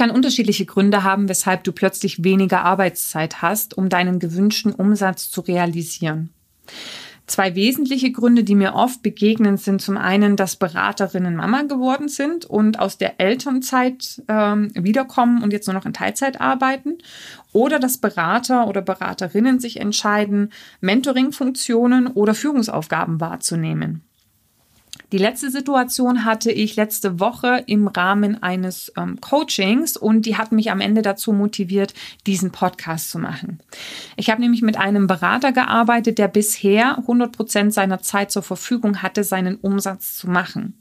kann unterschiedliche Gründe haben, weshalb du plötzlich weniger Arbeitszeit hast, um deinen gewünschten Umsatz zu realisieren. Zwei wesentliche Gründe, die mir oft begegnen, sind zum einen, dass Beraterinnen Mama geworden sind und aus der Elternzeit ähm, wiederkommen und jetzt nur noch in Teilzeit arbeiten. Oder dass Berater oder Beraterinnen sich entscheiden, Mentoring-Funktionen oder Führungsaufgaben wahrzunehmen. Die letzte Situation hatte ich letzte Woche im Rahmen eines ähm, Coachings und die hat mich am Ende dazu motiviert, diesen Podcast zu machen. Ich habe nämlich mit einem Berater gearbeitet, der bisher 100 Prozent seiner Zeit zur Verfügung hatte, seinen Umsatz zu machen.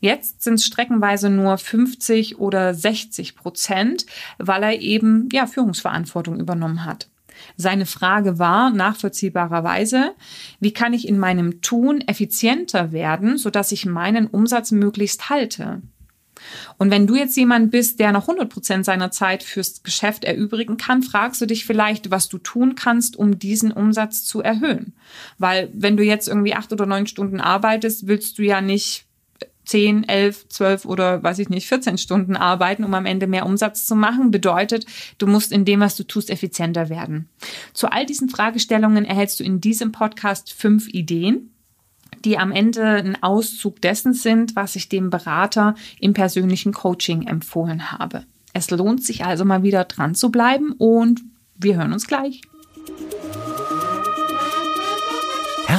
Jetzt sind es streckenweise nur 50 oder 60 Prozent, weil er eben ja Führungsverantwortung übernommen hat. Seine Frage war nachvollziehbarerweise, wie kann ich in meinem Tun effizienter werden, sodass ich meinen Umsatz möglichst halte? Und wenn du jetzt jemand bist, der noch 100 Prozent seiner Zeit fürs Geschäft erübrigen kann, fragst du dich vielleicht, was du tun kannst, um diesen Umsatz zu erhöhen. Weil wenn du jetzt irgendwie acht oder neun Stunden arbeitest, willst du ja nicht 10, 11, 12 oder weiß ich nicht, 14 Stunden arbeiten, um am Ende mehr Umsatz zu machen, bedeutet, du musst in dem, was du tust, effizienter werden. Zu all diesen Fragestellungen erhältst du in diesem Podcast fünf Ideen, die am Ende ein Auszug dessen sind, was ich dem Berater im persönlichen Coaching empfohlen habe. Es lohnt sich also mal wieder dran zu bleiben und wir hören uns gleich.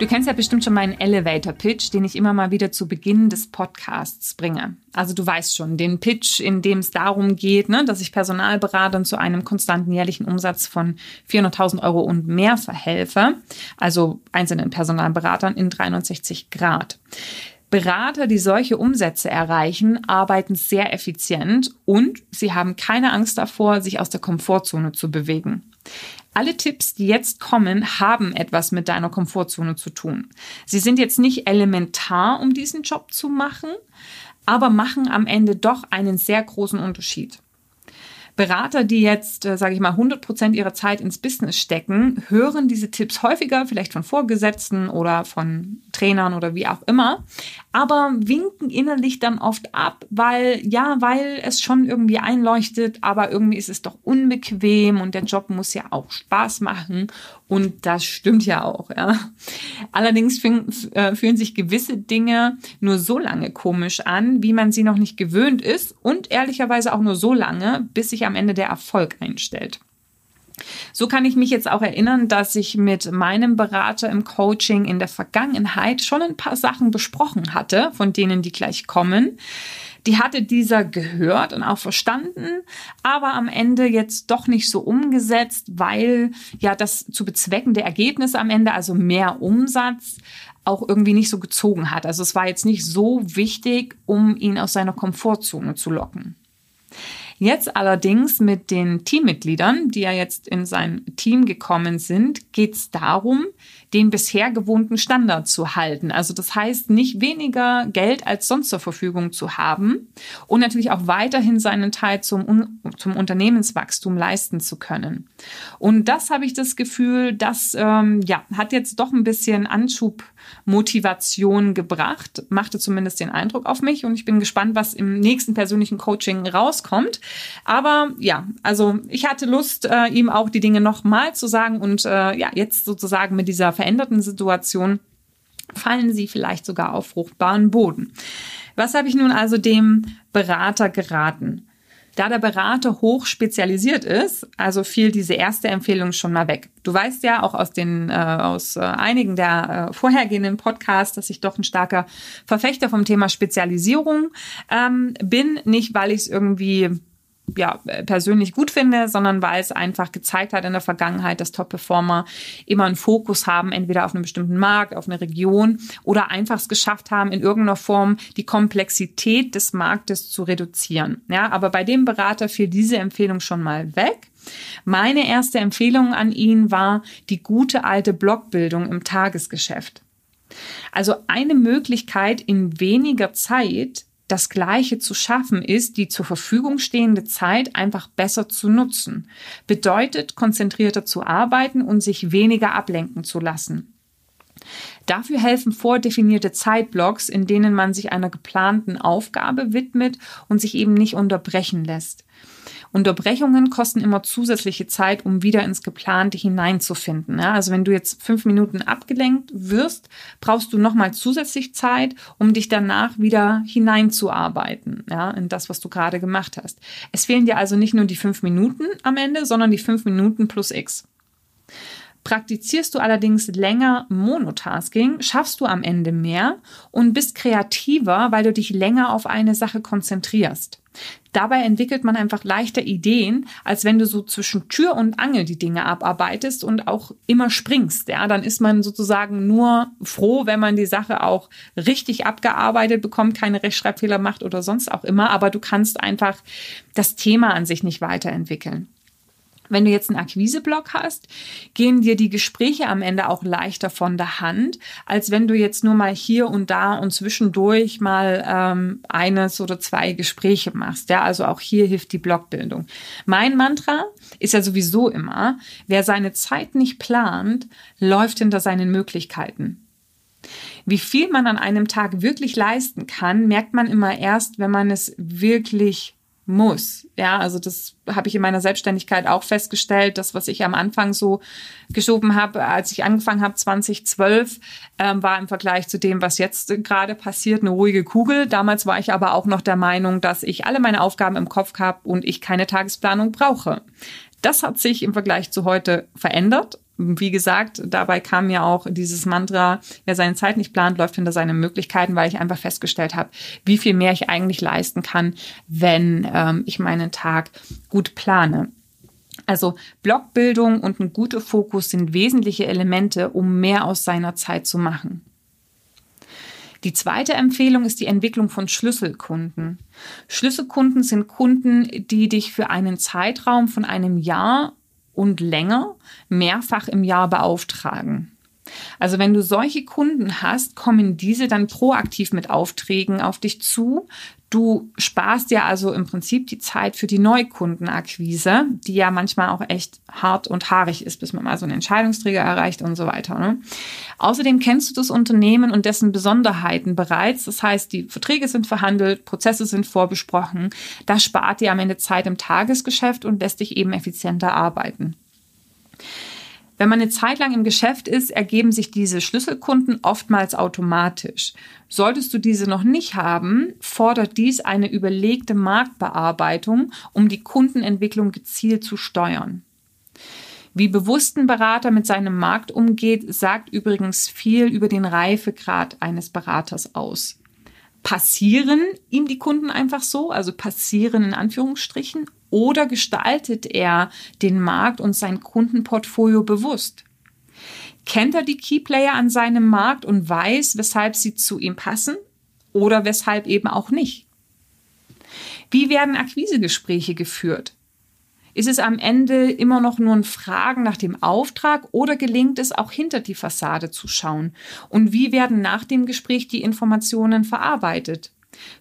Du kennst ja bestimmt schon meinen Elevator Pitch, den ich immer mal wieder zu Beginn des Podcasts bringe. Also du weißt schon, den Pitch, in dem es darum geht, ne, dass ich Personalberatern zu einem konstanten jährlichen Umsatz von 400.000 Euro und mehr verhelfe. Also einzelnen Personalberatern in 360 Grad. Berater, die solche Umsätze erreichen, arbeiten sehr effizient und sie haben keine Angst davor, sich aus der Komfortzone zu bewegen. Alle Tipps, die jetzt kommen, haben etwas mit deiner Komfortzone zu tun. Sie sind jetzt nicht elementar, um diesen Job zu machen, aber machen am Ende doch einen sehr großen Unterschied. Berater, die jetzt, äh, sage ich mal, 100 Prozent ihrer Zeit ins Business stecken, hören diese Tipps häufiger, vielleicht von Vorgesetzten oder von Trainern oder wie auch immer, aber winken innerlich dann oft ab, weil, ja, weil es schon irgendwie einleuchtet, aber irgendwie ist es doch unbequem und der Job muss ja auch Spaß machen und das stimmt ja auch, ja. Allerdings äh, fühlen sich gewisse Dinge nur so lange komisch an, wie man sie noch nicht gewöhnt ist und ehrlicherweise auch nur so lange, bis sich am Ende der Erfolg einstellt. So kann ich mich jetzt auch erinnern, dass ich mit meinem Berater im Coaching in der Vergangenheit schon ein paar Sachen besprochen hatte, von denen die gleich kommen. Die hatte dieser gehört und auch verstanden, aber am Ende jetzt doch nicht so umgesetzt, weil ja das zu bezweckende Ergebnis am Ende, also mehr Umsatz, auch irgendwie nicht so gezogen hat. Also es war jetzt nicht so wichtig, um ihn aus seiner Komfortzone zu locken. Jetzt allerdings mit den Teammitgliedern, die ja jetzt in sein Team gekommen sind, geht es darum, den bisher gewohnten Standard zu halten. Also das heißt, nicht weniger Geld als sonst zur Verfügung zu haben und natürlich auch weiterhin seinen Teil zum, zum Unternehmenswachstum leisten zu können. Und das habe ich das Gefühl, das ähm, ja, hat jetzt doch ein bisschen Anschubmotivation gebracht, machte zumindest den Eindruck auf mich und ich bin gespannt, was im nächsten persönlichen Coaching rauskommt. Aber ja, also ich hatte Lust, äh, ihm auch die Dinge nochmal zu sagen und äh, ja, jetzt sozusagen mit dieser Veränderung veränderten Situation fallen sie vielleicht sogar auf fruchtbaren Boden. Was habe ich nun also dem Berater geraten? Da der Berater hoch spezialisiert ist, also fiel diese erste Empfehlung schon mal weg. Du weißt ja auch aus den äh, aus äh, einigen der äh, vorhergehenden Podcasts, dass ich doch ein starker Verfechter vom Thema Spezialisierung ähm, bin, nicht weil ich es irgendwie ja, persönlich gut finde, sondern weil es einfach gezeigt hat in der Vergangenheit, dass Top-Performer immer einen Fokus haben, entweder auf einen bestimmten Markt, auf eine Region oder einfach es geschafft haben, in irgendeiner Form die Komplexität des Marktes zu reduzieren. Ja, aber bei dem Berater fiel diese Empfehlung schon mal weg. Meine erste Empfehlung an ihn war die gute alte Blockbildung im Tagesgeschäft. Also eine Möglichkeit, in weniger Zeit das Gleiche zu schaffen ist, die zur Verfügung stehende Zeit einfach besser zu nutzen. Bedeutet, konzentrierter zu arbeiten und sich weniger ablenken zu lassen. Dafür helfen vordefinierte Zeitblocks, in denen man sich einer geplanten Aufgabe widmet und sich eben nicht unterbrechen lässt. Unterbrechungen kosten immer zusätzliche Zeit, um wieder ins Geplante hineinzufinden. Ja, also wenn du jetzt fünf Minuten abgelenkt wirst, brauchst du nochmal zusätzlich Zeit, um dich danach wieder hineinzuarbeiten, ja, in das, was du gerade gemacht hast. Es fehlen dir also nicht nur die fünf Minuten am Ende, sondern die fünf Minuten plus X. Praktizierst du allerdings länger Monotasking, schaffst du am Ende mehr und bist kreativer, weil du dich länger auf eine Sache konzentrierst. Dabei entwickelt man einfach leichter Ideen, als wenn du so zwischen Tür und Angel die Dinge abarbeitest und auch immer springst. Ja, dann ist man sozusagen nur froh, wenn man die Sache auch richtig abgearbeitet bekommt, keine Rechtschreibfehler macht oder sonst auch immer. Aber du kannst einfach das Thema an sich nicht weiterentwickeln. Wenn du jetzt einen Akquiseblock hast, gehen dir die Gespräche am Ende auch leichter von der Hand, als wenn du jetzt nur mal hier und da und zwischendurch mal ähm, eines oder zwei Gespräche machst. Ja, also auch hier hilft die Blockbildung. Mein Mantra ist ja sowieso immer, wer seine Zeit nicht plant, läuft hinter seinen Möglichkeiten. Wie viel man an einem Tag wirklich leisten kann, merkt man immer erst, wenn man es wirklich muss. Ja, also das habe ich in meiner Selbstständigkeit auch festgestellt. Das, was ich am Anfang so geschoben habe, als ich angefangen habe, 2012, ähm, war im Vergleich zu dem, was jetzt gerade passiert, eine ruhige Kugel. Damals war ich aber auch noch der Meinung, dass ich alle meine Aufgaben im Kopf habe und ich keine Tagesplanung brauche. Das hat sich im Vergleich zu heute verändert wie gesagt, dabei kam mir auch dieses Mantra, wer seine Zeit nicht plant, läuft hinter seinen Möglichkeiten, weil ich einfach festgestellt habe, wie viel mehr ich eigentlich leisten kann, wenn ähm, ich meinen Tag gut plane. Also Blockbildung und ein guter Fokus sind wesentliche Elemente, um mehr aus seiner Zeit zu machen. Die zweite Empfehlung ist die Entwicklung von Schlüsselkunden. Schlüsselkunden sind Kunden, die dich für einen Zeitraum von einem Jahr und länger mehrfach im Jahr beauftragen. Also wenn du solche Kunden hast, kommen diese dann proaktiv mit Aufträgen auf dich zu. Du sparst ja also im Prinzip die Zeit für die Neukundenakquise, die ja manchmal auch echt hart und haarig ist, bis man mal so einen Entscheidungsträger erreicht und so weiter. Ne? Außerdem kennst du das Unternehmen und dessen Besonderheiten bereits. Das heißt, die Verträge sind verhandelt, Prozesse sind vorbesprochen. Das spart dir am Ende Zeit im Tagesgeschäft und lässt dich eben effizienter arbeiten. Wenn man eine Zeit lang im Geschäft ist, ergeben sich diese Schlüsselkunden oftmals automatisch. Solltest du diese noch nicht haben, fordert dies eine überlegte Marktbearbeitung, um die Kundenentwicklung gezielt zu steuern. Wie bewusst ein Berater mit seinem Markt umgeht, sagt übrigens viel über den Reifegrad eines Beraters aus. Passieren ihm die Kunden einfach so, also passieren in Anführungsstrichen, oder gestaltet er den Markt und sein Kundenportfolio bewusst? Kennt er die Keyplayer an seinem Markt und weiß, weshalb sie zu ihm passen oder weshalb eben auch nicht? Wie werden Akquisegespräche geführt? Ist es am Ende immer noch nur ein Fragen nach dem Auftrag oder gelingt es auch hinter die Fassade zu schauen? Und wie werden nach dem Gespräch die Informationen verarbeitet?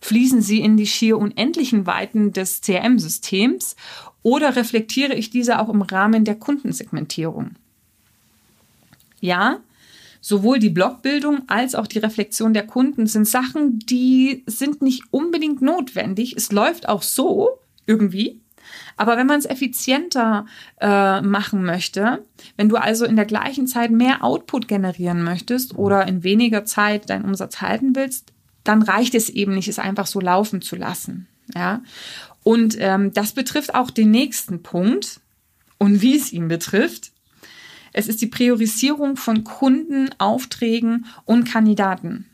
Fließen sie in die schier unendlichen Weiten des CRM-Systems oder reflektiere ich diese auch im Rahmen der Kundensegmentierung? Ja, sowohl die Blogbildung als auch die Reflexion der Kunden sind Sachen, die sind nicht unbedingt notwendig. Es läuft auch so irgendwie. Aber wenn man es effizienter äh, machen möchte, wenn du also in der gleichen Zeit mehr Output generieren möchtest oder in weniger Zeit deinen Umsatz halten willst, dann reicht es eben nicht, es einfach so laufen zu lassen. Ja. Und ähm, das betrifft auch den nächsten Punkt und wie es ihn betrifft. Es ist die Priorisierung von Kunden, Aufträgen und Kandidaten.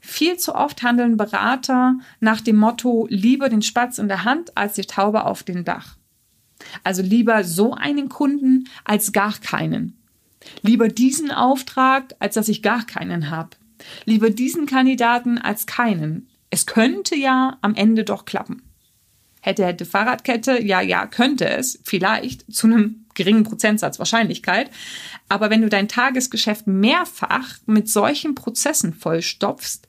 Viel zu oft handeln Berater nach dem Motto lieber den Spatz in der Hand als die Taube auf dem Dach. Also lieber so einen Kunden als gar keinen. Lieber diesen Auftrag, als dass ich gar keinen habe. Lieber diesen Kandidaten als keinen. Es könnte ja am Ende doch klappen. Hätte, hätte Fahrradkette, ja, ja, könnte es vielleicht zu einem geringen Prozentsatz Wahrscheinlichkeit. Aber wenn du dein Tagesgeschäft mehrfach mit solchen Prozessen vollstopfst,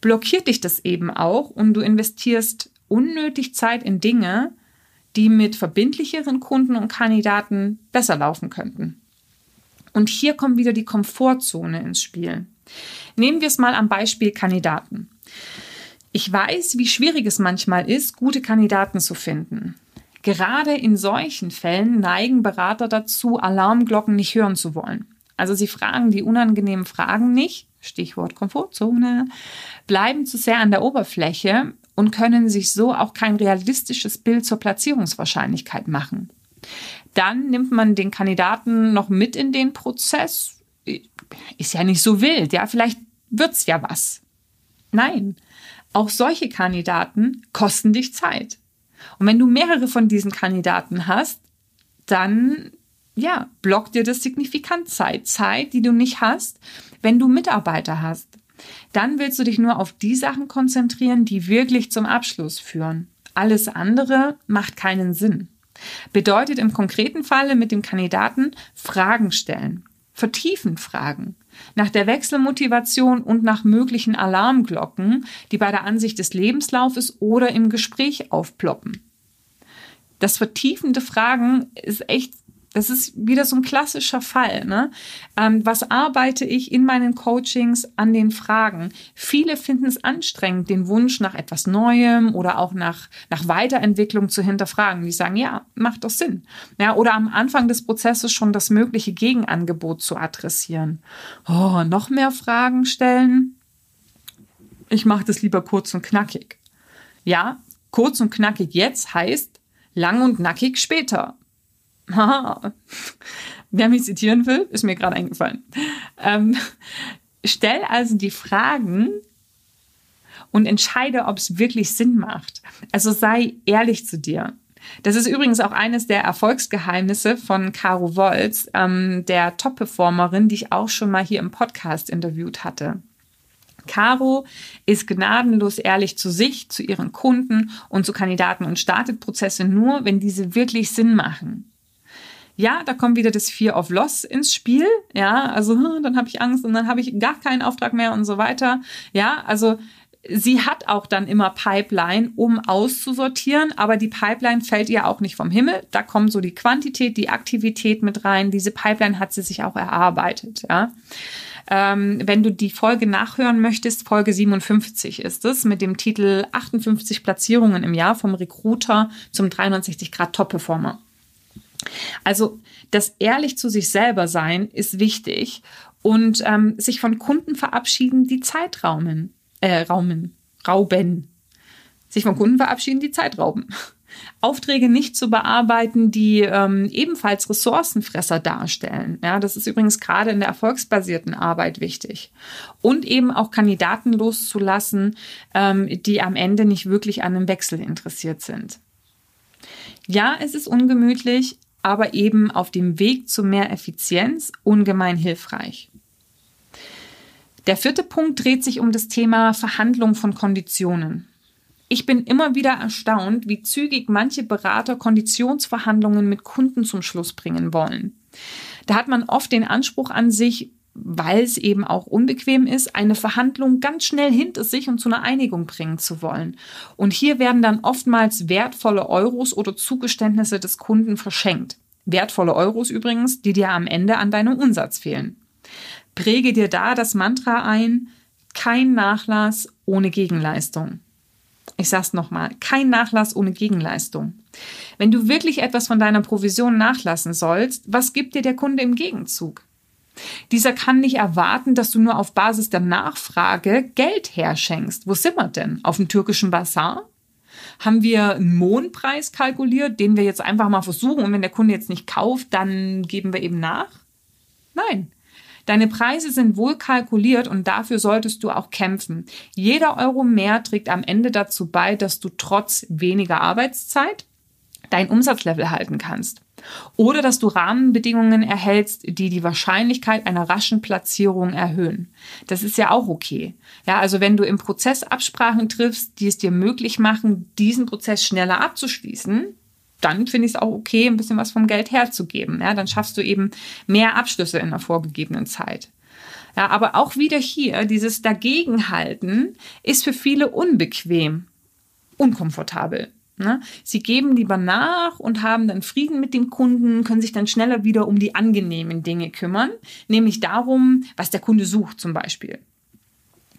blockiert dich das eben auch und du investierst unnötig Zeit in Dinge, die mit verbindlicheren Kunden und Kandidaten besser laufen könnten. Und hier kommt wieder die Komfortzone ins Spiel. Nehmen wir es mal am Beispiel Kandidaten. Ich weiß, wie schwierig es manchmal ist, gute Kandidaten zu finden. Gerade in solchen Fällen neigen Berater dazu, Alarmglocken nicht hören zu wollen. Also sie fragen die unangenehmen Fragen nicht, Stichwort Komfortzone, bleiben zu sehr an der Oberfläche und können sich so auch kein realistisches Bild zur Platzierungswahrscheinlichkeit machen. Dann nimmt man den Kandidaten noch mit in den Prozess. Ist ja nicht so wild, ja, vielleicht wird's ja was. Nein, auch solche Kandidaten kosten dich Zeit. Und wenn du mehrere von diesen Kandidaten hast, dann ja, blockt dir das signifikant Zeit. Zeit, die du nicht hast, wenn du Mitarbeiter hast. Dann willst du dich nur auf die Sachen konzentrieren, die wirklich zum Abschluss führen. Alles andere macht keinen Sinn. Bedeutet im konkreten Falle mit dem Kandidaten Fragen stellen, vertiefen Fragen, nach der Wechselmotivation und nach möglichen Alarmglocken, die bei der Ansicht des Lebenslaufes oder im Gespräch aufploppen. Das vertiefende Fragen ist echt das ist wieder so ein klassischer Fall. Ne? Ähm, was arbeite ich in meinen Coachings an den Fragen? Viele finden es anstrengend, den Wunsch nach etwas Neuem oder auch nach, nach Weiterentwicklung zu hinterfragen. Die sagen, ja, macht doch Sinn. Ja, oder am Anfang des Prozesses schon das mögliche Gegenangebot zu adressieren. Oh, noch mehr Fragen stellen? Ich mache das lieber kurz und knackig. Ja, kurz und knackig jetzt heißt lang und nackig später. Wer mich zitieren will, ist mir gerade eingefallen. Ähm, stell also die Fragen und entscheide, ob es wirklich Sinn macht. Also sei ehrlich zu dir. Das ist übrigens auch eines der Erfolgsgeheimnisse von Caro Wolz, ähm, der Top-Performerin, die ich auch schon mal hier im Podcast interviewt hatte. Caro ist gnadenlos ehrlich zu sich, zu ihren Kunden und zu Kandidaten und startet Prozesse nur, wenn diese wirklich Sinn machen ja, da kommt wieder das Fear of Loss ins Spiel. Ja, also hm, dann habe ich Angst und dann habe ich gar keinen Auftrag mehr und so weiter. Ja, also sie hat auch dann immer Pipeline, um auszusortieren, aber die Pipeline fällt ihr auch nicht vom Himmel. Da kommt so die Quantität, die Aktivität mit rein. Diese Pipeline hat sie sich auch erarbeitet. Ja. Ähm, wenn du die Folge nachhören möchtest, Folge 57 ist es mit dem Titel 58 Platzierungen im Jahr vom Recruiter zum 360 Grad Top Performer. Also das ehrlich zu sich selber sein ist wichtig und ähm, sich von Kunden verabschieden, die Zeit raumen, äh, raumen, rauben. Sich von Kunden verabschieden, die Zeit rauben. Aufträge nicht zu bearbeiten, die ähm, ebenfalls Ressourcenfresser darstellen. Ja, das ist übrigens gerade in der erfolgsbasierten Arbeit wichtig. Und eben auch Kandidaten loszulassen, ähm, die am Ende nicht wirklich an einem Wechsel interessiert sind. Ja, es ist ungemütlich, aber eben auf dem Weg zu mehr Effizienz ungemein hilfreich. Der vierte Punkt dreht sich um das Thema Verhandlung von Konditionen. Ich bin immer wieder erstaunt, wie zügig manche Berater Konditionsverhandlungen mit Kunden zum Schluss bringen wollen. Da hat man oft den Anspruch an sich, weil es eben auch unbequem ist, eine Verhandlung ganz schnell hinter sich und zu einer Einigung bringen zu wollen. Und hier werden dann oftmals wertvolle Euros oder Zugeständnisse des Kunden verschenkt. Wertvolle Euros übrigens, die dir am Ende an deinem Umsatz fehlen. Präge dir da das Mantra ein, kein Nachlass ohne Gegenleistung. Ich sag's nochmal, kein Nachlass ohne Gegenleistung. Wenn du wirklich etwas von deiner Provision nachlassen sollst, was gibt dir der Kunde im Gegenzug? Dieser kann nicht erwarten, dass du nur auf Basis der Nachfrage Geld herschenkst. Wo sind wir denn? Auf dem türkischen Bazar? Haben wir einen Mondpreis kalkuliert, den wir jetzt einfach mal versuchen und wenn der Kunde jetzt nicht kauft, dann geben wir eben nach? Nein. Deine Preise sind wohl kalkuliert und dafür solltest du auch kämpfen. Jeder Euro mehr trägt am Ende dazu bei, dass du trotz weniger Arbeitszeit dein Umsatzlevel halten kannst. Oder dass du Rahmenbedingungen erhältst, die die Wahrscheinlichkeit einer raschen Platzierung erhöhen. Das ist ja auch okay. Ja, also wenn du im Prozess Absprachen triffst, die es dir möglich machen, diesen Prozess schneller abzuschließen, dann finde ich es auch okay, ein bisschen was vom Geld herzugeben. Ja, dann schaffst du eben mehr Abschlüsse in der vorgegebenen Zeit. Ja, aber auch wieder hier, dieses Dagegenhalten ist für viele unbequem, unkomfortabel. Ne? Sie geben lieber nach und haben dann Frieden mit dem Kunden, können sich dann schneller wieder um die angenehmen Dinge kümmern, nämlich darum, was der Kunde sucht zum Beispiel.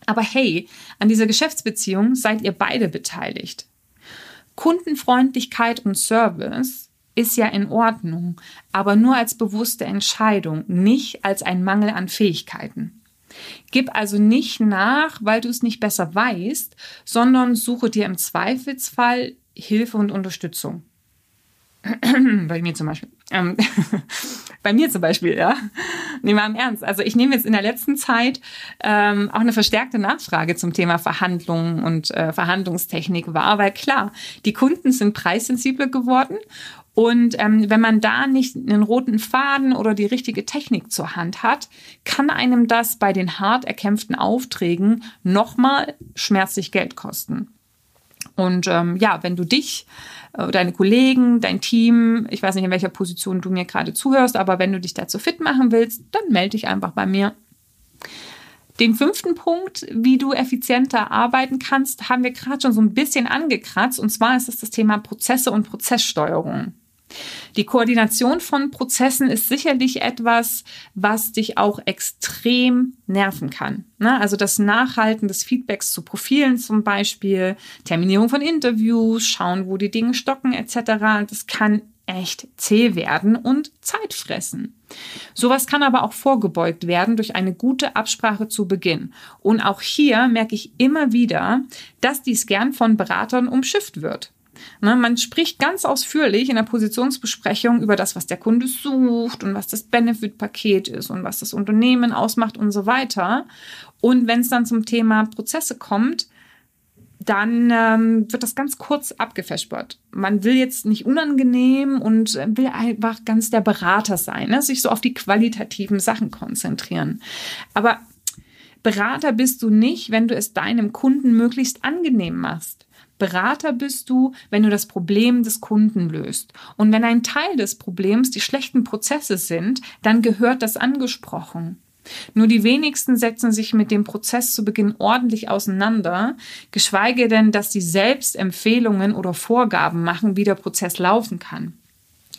Aber hey, an dieser Geschäftsbeziehung seid ihr beide beteiligt. Kundenfreundlichkeit und Service ist ja in Ordnung, aber nur als bewusste Entscheidung, nicht als ein Mangel an Fähigkeiten. Gib also nicht nach, weil du es nicht besser weißt, sondern suche dir im Zweifelsfall Hilfe und Unterstützung. Bei mir zum Beispiel. Ähm, bei mir zum Beispiel, ja. Nehmen wir im Ernst. Also ich nehme jetzt in der letzten Zeit ähm, auch eine verstärkte Nachfrage zum Thema Verhandlungen und äh, Verhandlungstechnik wahr, weil klar, die Kunden sind preissensibler geworden und ähm, wenn man da nicht einen roten Faden oder die richtige Technik zur Hand hat, kann einem das bei den hart erkämpften Aufträgen nochmal schmerzlich Geld kosten. Und ähm, ja, wenn du dich, äh, deine Kollegen, dein Team, ich weiß nicht, in welcher Position du mir gerade zuhörst, aber wenn du dich dazu fit machen willst, dann melde dich einfach bei mir. Den fünften Punkt, wie du effizienter arbeiten kannst, haben wir gerade schon so ein bisschen angekratzt. Und zwar ist es das Thema Prozesse und Prozesssteuerung. Die Koordination von Prozessen ist sicherlich etwas, was dich auch extrem nerven kann. Ne? Also das Nachhalten des Feedbacks zu Profilen zum Beispiel, Terminierung von Interviews, schauen, wo die Dinge stocken etc. Das kann echt zäh werden und Zeit fressen. Sowas kann aber auch vorgebeugt werden durch eine gute Absprache zu Beginn. Und auch hier merke ich immer wieder, dass dies gern von Beratern umschifft wird. Ne, man spricht ganz ausführlich in der Positionsbesprechung über das, was der Kunde sucht und was das Benefit-Paket ist und was das Unternehmen ausmacht und so weiter. Und wenn es dann zum Thema Prozesse kommt, dann ähm, wird das ganz kurz abgefespert. Man will jetzt nicht unangenehm und will einfach ganz der Berater sein, ne? sich so auf die qualitativen Sachen konzentrieren. Aber Berater bist du nicht, wenn du es deinem Kunden möglichst angenehm machst. Berater bist du, wenn du das Problem des Kunden löst. Und wenn ein Teil des Problems die schlechten Prozesse sind, dann gehört das angesprochen. Nur die wenigsten setzen sich mit dem Prozess zu Beginn ordentlich auseinander, geschweige denn, dass sie selbst Empfehlungen oder Vorgaben machen, wie der Prozess laufen kann.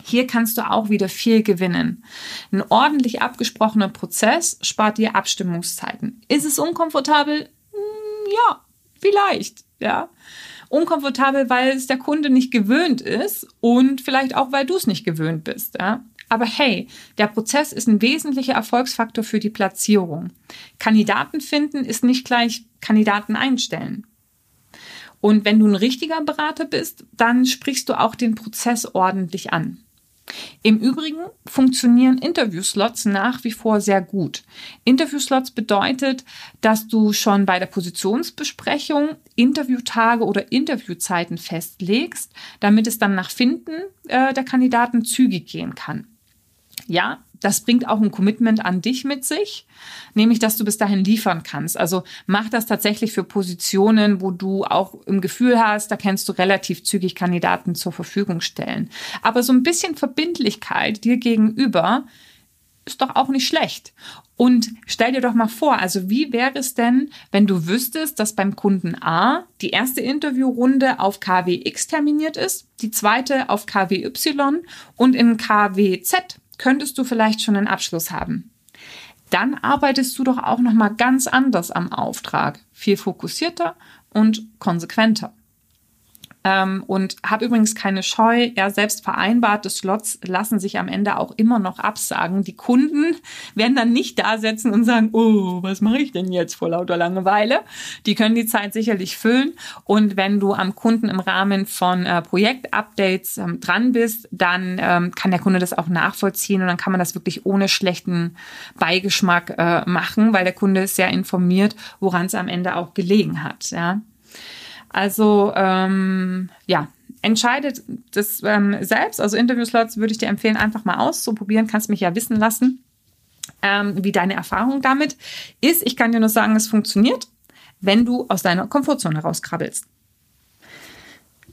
Hier kannst du auch wieder viel gewinnen. Ein ordentlich abgesprochener Prozess spart dir Abstimmungszeiten. Ist es unkomfortabel? Hm, ja, vielleicht, ja unkomfortabel, weil es der Kunde nicht gewöhnt ist und vielleicht auch, weil du es nicht gewöhnt bist. Ja? Aber hey, der Prozess ist ein wesentlicher Erfolgsfaktor für die Platzierung. Kandidaten finden ist nicht gleich Kandidaten einstellen. Und wenn du ein richtiger Berater bist, dann sprichst du auch den Prozess ordentlich an. Im Übrigen funktionieren Interviewslots nach wie vor sehr gut. Interviewslots bedeutet, dass du schon bei der Positionsbesprechung Interviewtage oder Interviewzeiten festlegst, damit es dann nach Finden äh, der Kandidaten zügig gehen kann. Ja, das bringt auch ein Commitment an dich mit sich, nämlich dass du bis dahin liefern kannst. Also mach das tatsächlich für Positionen, wo du auch im Gefühl hast, da kannst du relativ zügig Kandidaten zur Verfügung stellen. Aber so ein bisschen Verbindlichkeit dir gegenüber ist doch auch nicht schlecht. Und stell dir doch mal vor, also wie wäre es denn, wenn du wüsstest, dass beim Kunden A die erste Interviewrunde auf KWX terminiert ist, die zweite auf KWY und in KWZ könntest du vielleicht schon einen Abschluss haben. Dann arbeitest du doch auch noch mal ganz anders am Auftrag, viel fokussierter und konsequenter. Ähm, und habe übrigens keine Scheu. Ja, selbst vereinbarte Slots lassen sich am Ende auch immer noch absagen. Die Kunden werden dann nicht da sitzen und sagen, oh, was mache ich denn jetzt vor lauter Langeweile? Die können die Zeit sicherlich füllen. Und wenn du am Kunden im Rahmen von äh, Projektupdates ähm, dran bist, dann ähm, kann der Kunde das auch nachvollziehen und dann kann man das wirklich ohne schlechten Beigeschmack äh, machen, weil der Kunde ist sehr informiert, woran es am Ende auch gelegen hat. Ja. Also ähm, ja, entscheidet das ähm, selbst. Also Interviewslots würde ich dir empfehlen, einfach mal auszuprobieren. Kannst mich ja wissen lassen, ähm, wie deine Erfahrung damit ist. Ich kann dir nur sagen, es funktioniert, wenn du aus deiner Komfortzone rauskrabbelst.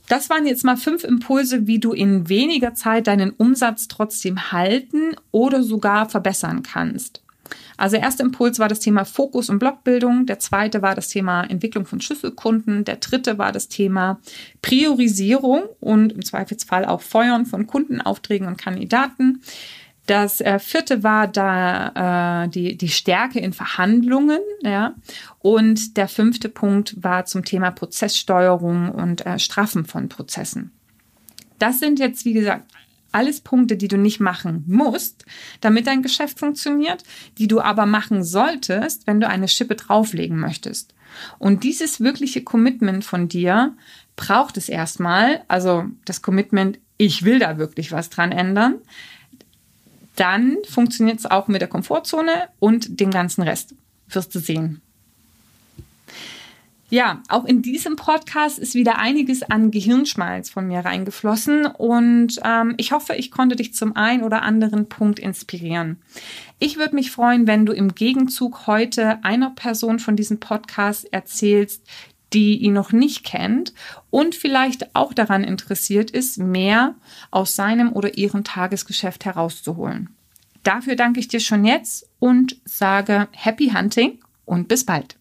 das waren jetzt mal fünf Impulse, wie du in weniger Zeit deinen Umsatz trotzdem halten oder sogar verbessern kannst. Also der erste Impuls war das Thema Fokus und Blockbildung, der zweite war das Thema Entwicklung von Schlüsselkunden, der dritte war das Thema Priorisierung und im Zweifelsfall auch Feuern von Kundenaufträgen und Kandidaten. Das äh, vierte war da äh, die, die Stärke in Verhandlungen, ja. Und der fünfte Punkt war zum Thema Prozesssteuerung und äh, Straffen von Prozessen. Das sind jetzt, wie gesagt, alles Punkte, die du nicht machen musst, damit dein Geschäft funktioniert, die du aber machen solltest, wenn du eine Schippe drauflegen möchtest. Und dieses wirkliche Commitment von dir braucht es erstmal, also das Commitment, ich will da wirklich was dran ändern, dann funktioniert es auch mit der Komfortzone und dem ganzen Rest. Wirst du sehen. Ja, auch in diesem Podcast ist wieder einiges an Gehirnschmalz von mir reingeflossen und ähm, ich hoffe, ich konnte dich zum einen oder anderen Punkt inspirieren. Ich würde mich freuen, wenn du im Gegenzug heute einer Person von diesem Podcast erzählst, die ihn noch nicht kennt und vielleicht auch daran interessiert ist, mehr aus seinem oder ihrem Tagesgeschäft herauszuholen. Dafür danke ich dir schon jetzt und sage Happy Hunting und bis bald.